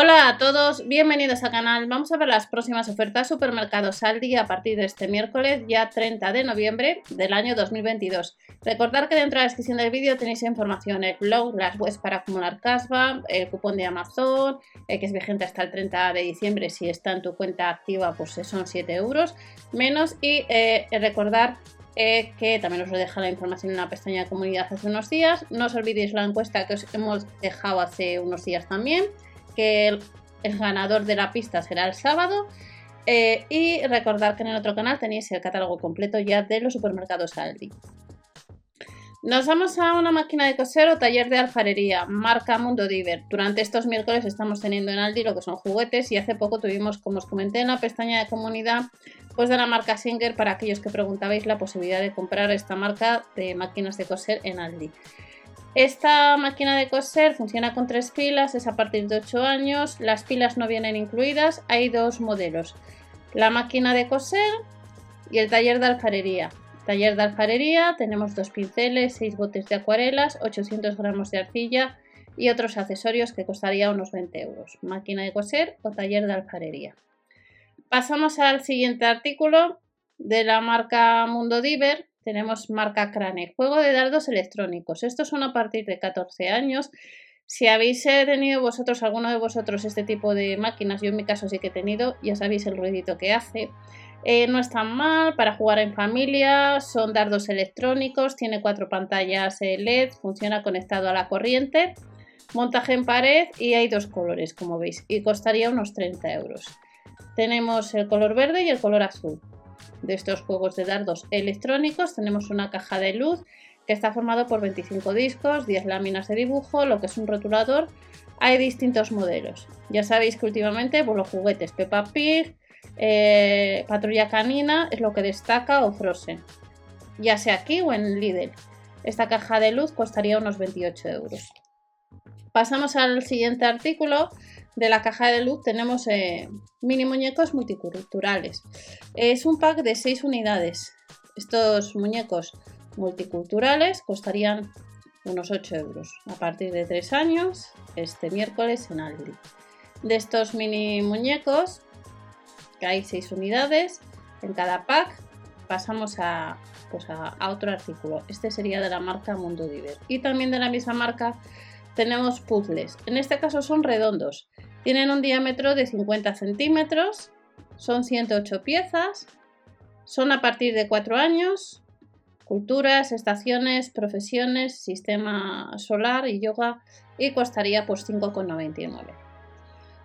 Hola a todos, bienvenidos al canal. Vamos a ver las próximas ofertas supermercados Aldi a partir de este miércoles, ya 30 de noviembre del año 2022. Recordad que dentro de la descripción del vídeo tenéis información, el blog, las webs para acumular cashback, el cupón de Amazon, eh, que es vigente hasta el 30 de diciembre. Si está en tu cuenta activa, pues son 7 euros menos. Y eh, recordar eh, que también os deja la información en la pestaña de comunidad hace unos días. No os olvidéis la encuesta que os hemos dejado hace unos días también que el, ganador de la pista será el sábado. Eh, y recordar que en el otro canal tenéis el catálogo completo ya de los supermercados Aldi. Nos vamos a una máquina de coser o taller de alfarería, marca Mundo Diver. Durante estos miércoles estamos teniendo en Aldi lo que son juguetes y hace poco tuvimos, como os comenté en la pestaña de comunidad, pues de la marca Singer para aquellos que preguntabais la posibilidad de comprar esta marca de máquinas de coser en Aldi. Esta máquina de coser funciona con tres pilas, es a partir de 8 años, las pilas no vienen incluidas, hay dos modelos, la máquina de coser y el taller de alfarería. Taller de alfarería, tenemos dos pinceles, 6 botes de acuarelas, 800 gramos de arcilla y otros accesorios que costaría unos 20 euros. Máquina de coser o taller de alfarería. Pasamos al siguiente artículo de la marca Mundo Diver, tenemos marca Crane, juego de dardos electrónicos. Estos son a partir de 14 años. Si habéis eh, tenido vosotros, alguno de vosotros, este tipo de máquinas, yo en mi caso sí que he tenido, ya sabéis el ruidito que hace. Eh, no es tan mal para jugar en familia, son dardos electrónicos, tiene cuatro pantallas eh, LED, funciona conectado a la corriente, montaje en pared y hay dos colores, como veis, y costaría unos 30 euros. Tenemos el color verde y el color azul de estos juegos de dardos electrónicos tenemos una caja de luz que está formado por 25 discos, 10 láminas de dibujo, lo que es un rotulador. Hay distintos modelos. Ya sabéis que últimamente pues, los juguetes Peppa Pig, eh, Patrulla Canina es lo que destaca o Frozen, ya sea aquí o en Lidl. Esta caja de luz costaría unos 28 euros. Pasamos al siguiente artículo de la caja de luz tenemos eh, mini muñecos multiculturales. Es un pack de 6 unidades. Estos muñecos multiculturales costarían unos 8 euros a partir de 3 años este miércoles en Aldi. De estos mini muñecos, que hay 6 unidades en cada pack, pasamos a, pues a, otro artículo. Este sería de la marca Mundo Diver. Y también de la misma marca tenemos puzzles. En este caso son redondos. Tienen un diámetro de 50 centímetros, son 108 piezas, son a partir de 4 años, culturas, estaciones, profesiones, sistema solar y yoga y costaría pues 5,99.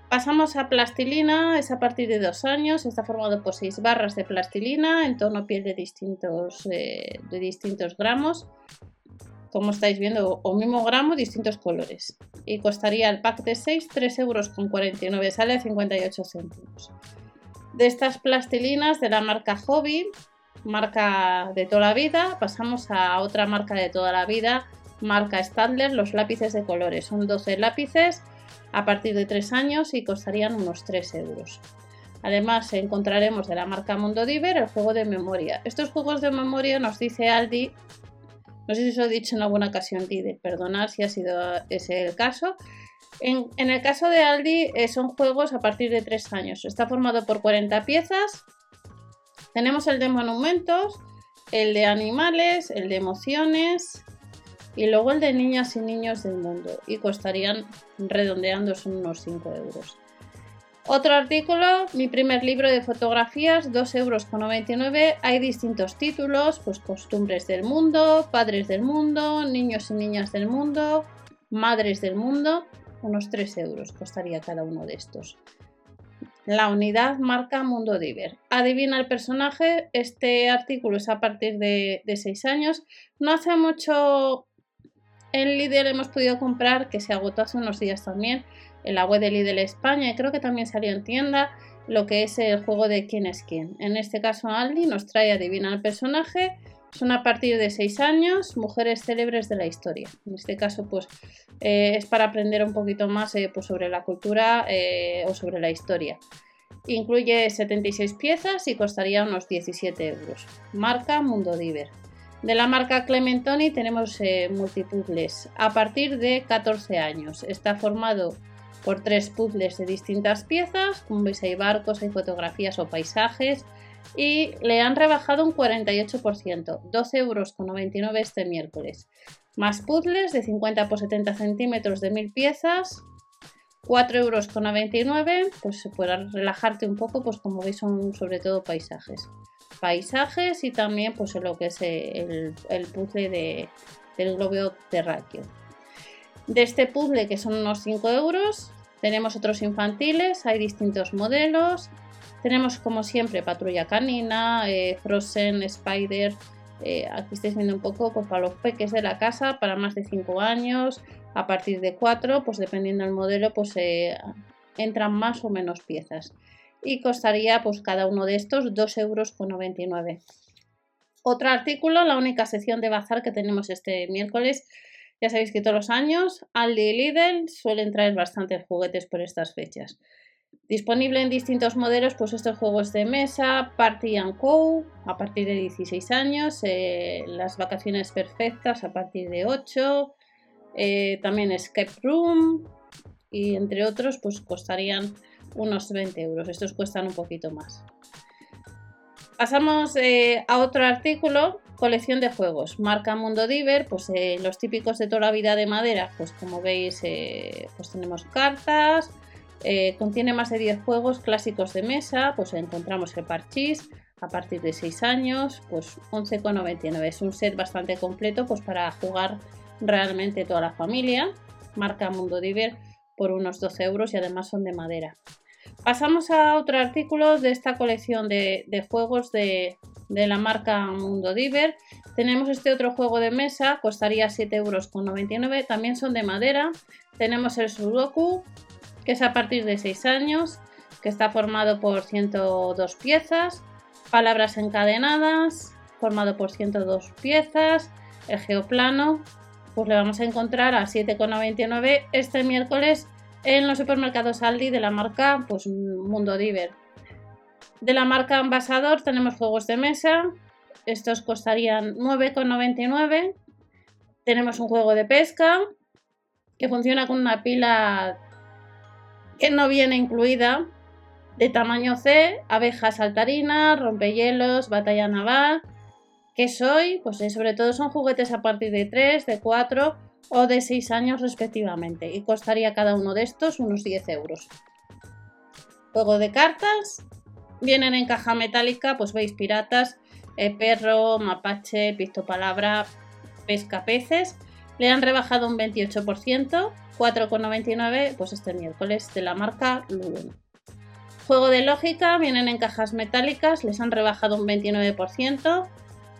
Pasamos a plastilina, es a partir de 2 años, está formado por 6 barras de plastilina en tono piel de distintos, eh, de distintos gramos como estáis viendo, o mismo gramo, distintos colores. Y costaría el pack de 6, 3 euros con 49, sale a 58 céntimos. De estas plastilinas de la marca Hobby, marca de toda la vida, pasamos a otra marca de toda la vida, marca Stadler, los lápices de colores. Son 12 lápices a partir de 3 años y costarían unos 3 euros. Además encontraremos de la marca Mundo Diver el juego de memoria. Estos juegos de memoria nos dice Aldi no sé si os he dicho en alguna ocasión, de perdonar si ha sido ese el caso. En, el caso de Aldi eh, son juegos a partir de 3 años. Está formado por 40 piezas. Tenemos el de monumentos, el de animales, el de emociones y luego el de niñas y niños del mundo. Y costarían redondeando unos 5 euros. Otro artículo, mi primer libro de fotografías, 2,99 euros. Hay distintos títulos, pues costumbres del mundo, padres del mundo, niños y niñas del mundo, madres del mundo. Unos 3 euros costaría cada uno de estos. La unidad marca Mundo Diver. Adivina el personaje. Este artículo es a partir de, de 6 años. No hace mucho en Lidl hemos podido comprar, que se agotó hace unos días también, en la web de Lidl España y creo que también salió en tienda lo que es el juego de quién es quién. En este caso Aldi nos trae Adivina el personaje, son a partir de 6 años, mujeres célebres de la historia. En este caso pues eh, es para aprender un poquito más eh, pues, sobre la cultura eh, o sobre la historia. Incluye 76 piezas y costaría unos 17 euros. Marca Mundo Diver. De la marca Clementoni tenemos multipuzzles a partir de 14 años. Está formado por tres puzzles de distintas piezas. Como veis hay barcos, hay fotografías o paisajes. Y le han rebajado un 48%, 12,99 euros este miércoles. Más puzzles de 50 por 70 centímetros de 1000 piezas, 4,99 euros, pues puede relajarte un poco, pues como veis son sobre todo paisajes. Paisajes y también pues lo que es el, puzzle de, del globo terráqueo. De este puzzle que son unos 5 euros, tenemos otros infantiles, hay distintos modelos. Tenemos como siempre Patrulla Canina, eh, Frozen, Spider. Eh, aquí estáis viendo un poco pues, para los peques de la casa, para más de 5 años, a partir de 4, pues dependiendo del modelo, pues eh, entran más o menos piezas. Y costaría pues cada uno de estos 2,99 euros. Otro artículo, la única sección de bazar que tenemos este miércoles ya sabéis que todos los años Aldi y Lidl suelen traer bastantes juguetes por estas fechas. Disponible en distintos modelos, pues estos juegos de mesa, Party and Co. a partir de 16 años, eh, las vacaciones perfectas a partir de 8, eh, también Escape Room y entre otros, pues costarían unos 20 euros. Estos cuestan un poquito más. Pasamos eh, a otro artículo, colección de juegos. Marca Mundo Diver, pues eh, los típicos de toda la vida de madera, pues como veis, eh, pues tenemos cartas, contiene más de 10 juegos clásicos de mesa, pues encontramos el parchís a partir de 6 años, pues 11,99. Es un set bastante completo pues para jugar realmente toda la familia. Marca Mundo Diver por unos 12 euros y además son de madera. Pasamos a otro artículo de esta colección de, juegos de, la marca Mundo Diver. Tenemos este otro juego de mesa, costaría 7,99 euros, también son de madera. Tenemos el Sudoku, que es a partir de 6 años, que está formado por 102 piezas. Palabras encadenadas, formado por 102 piezas. El geoplano, pues le vamos a encontrar a 7,99 este miércoles en los supermercados Aldi de la marca pues, Mundo Diver. De la marca Ambasador tenemos juegos de mesa. Estos costarían 9,99. Tenemos un juego de pesca que funciona con una pila que no viene incluida de tamaño C, abejas saltarinas, rompehielos, batalla naval. ¿Qué soy? Pues eh, sobre todo son juguetes a partir de 3, de 4 o de 6 años respectivamente y costaría cada uno de estos unos 10 euros. Juego de cartas, vienen en caja metálica, pues veis piratas, eh, perro, mapache, pistopalabra, pesca peces, le han rebajado un 28%, 4,99 pues este miércoles de la marca Lulun. Juego de lógica, vienen en cajas metálicas, les han rebajado un 29%,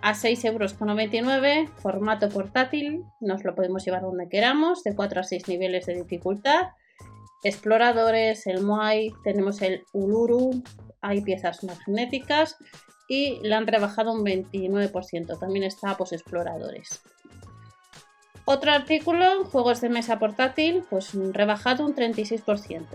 a 6,99 euros, formato portátil, nos lo podemos llevar donde queramos, de 4 a 6 niveles de dificultad. Exploradores, el Moai, tenemos el Uluru, hay piezas magnéticas y le han rebajado un 29%, también está pues exploradores. Otro artículo, juegos de mesa portátil, pues rebajado un 36%.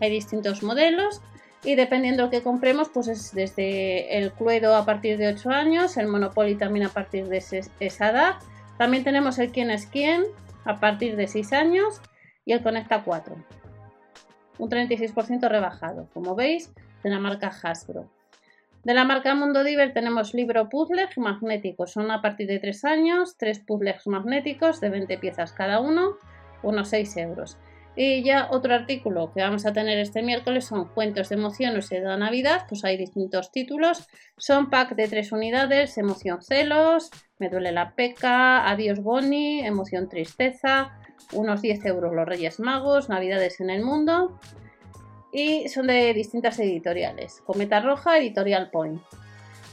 Hay distintos modelos y dependiendo lo que compremos, pues es desde el Cluedo a partir de 8 años, el Monopoly también a partir de esa edad. También tenemos el Quién es quién a partir de 6 años y el Conecta 4. Un 36% rebajado, como veis, de la marca Hasbro. De la marca Mundo Diver tenemos libro puzzles magnéticos, son a partir de 3 años, 3 puzzles magnéticos de 20 piezas cada uno, unos 6 euros. Y ya otro artículo que vamos a tener este miércoles son cuentos de emociones de Navidad, pues hay distintos títulos. Son pack de tres unidades, emoción celos, me duele la peca, adiós Bonnie, emoción tristeza, unos 10 euros los Reyes Magos, Navidades en el mundo. Y son de distintas editoriales. Cometa Roja, Editorial Point.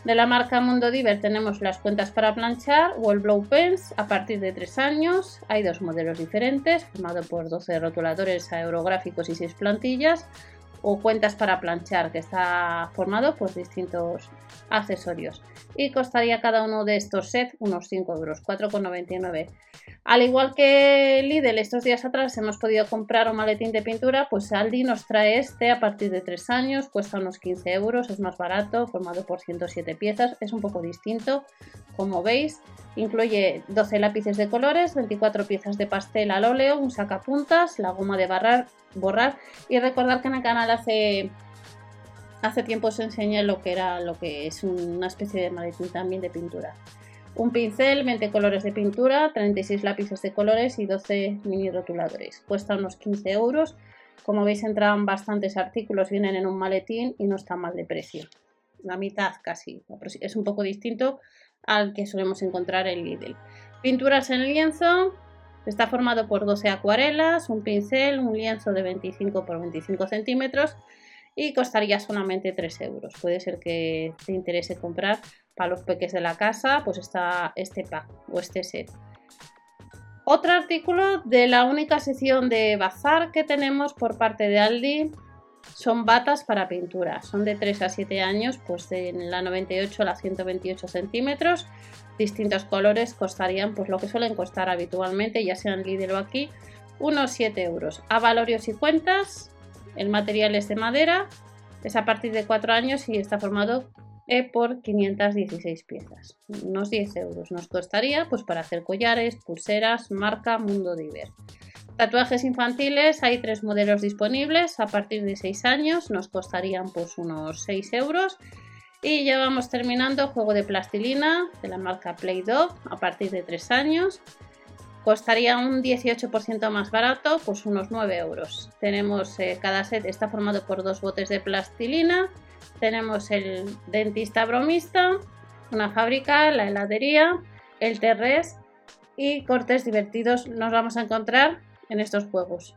De la marca Mundo Diver tenemos las cuentas para planchar Wall Blow Pens a partir de 3 años. Hay dos modelos diferentes, formado por 12 rotuladores aerográficos y 6 plantillas. O cuentas para planchar, que está formado por distintos accesorios. Y costaría cada uno de estos sets unos 5 euros, 4,99. Al igual que Lidl, estos días atrás hemos podido comprar un maletín de pintura, pues Aldi nos trae este a partir de 3 años, cuesta unos 15 euros, es más barato, formado por 107 piezas, es un poco distinto, como veis. Incluye 12 lápices de colores, 24 piezas de pastel al óleo, un sacapuntas, la goma de barrar, borrar y recordar que en el canal hace hace tiempo os enseñé lo que era lo que es una especie de maletín también de pintura. Un pincel, 20 colores de pintura, 36 lápices de colores y 12 mini rotuladores. Cuesta unos 15 euros. Como veis entran bastantes artículos, vienen en un maletín y no está mal de precio. La mitad casi. Es un poco distinto al que solemos encontrar en Lidl. Pinturas en lienzo. Está formado por 12 acuarelas, un pincel, un lienzo de 25 por 25 centímetros y costaría solamente 3 euros. Puede ser que te interese comprar para los peques de la casa, pues está este pack o este set. Otro artículo de la única sección de bazar que tenemos por parte de Aldi son batas para pintura. Son de 3 a 7 años, pues de la 98 a la 128 centímetros. Distintos colores costarían pues lo que suelen costar habitualmente, ya sean Lidl o aquí, unos 7 euros. A valorios y cuentas, el material es de madera, es a partir de 4 años y está formado por 516 piezas. Unos 10 euros nos costaría pues para hacer collares, pulseras, marca Mundo Diver. Tatuajes infantiles, hay tres modelos disponibles a partir de 6 años, nos costarían pues unos 6 euros. Y ya vamos terminando juego de plastilina de la marca Play-Doh a partir de 3 años. Costaría un 18% más barato, pues unos 9 euros. Tenemos eh, cada set está formado por dos botes de plastilina. Tenemos el dentista bromista, una fábrica, la heladería, el terres y cortes divertidos nos vamos a encontrar en estos juegos.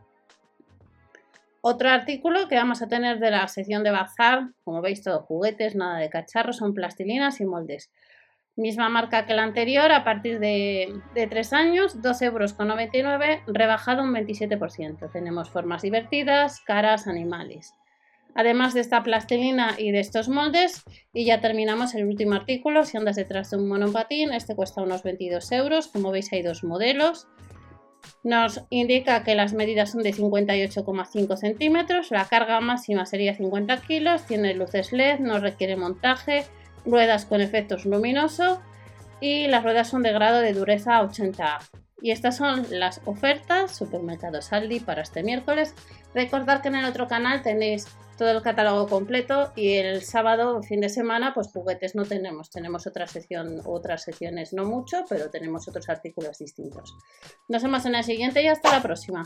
Otro artículo que vamos a tener de la sección de bazar, como veis todo juguetes, nada de cacharros, son plastilinas y moldes. Misma marca que la anterior, a partir de, de 3 años, 2,99 euros, rebajado un 27%. Tenemos formas divertidas, caras, animales. Además de esta plastilina y de estos moldes, y ya terminamos el último artículo, si andas detrás de un monopatín, este cuesta unos 22 euros, como veis hay dos modelos, nos indica que las medidas son de 58,5 centímetros, la carga máxima sería 50 kilos, tiene luces LED, no requiere montaje, ruedas con efectos luminosos y las ruedas son de grado de dureza 80A. Y estas son las ofertas Supermercados Aldi para este miércoles. Recordad que en el otro canal tenéis todo el catálogo completo y el sábado, fin de semana, pues juguetes no tenemos. Tenemos otra sección, otras secciones no mucho, pero tenemos otros artículos distintos. Nos vemos en el siguiente y hasta la próxima.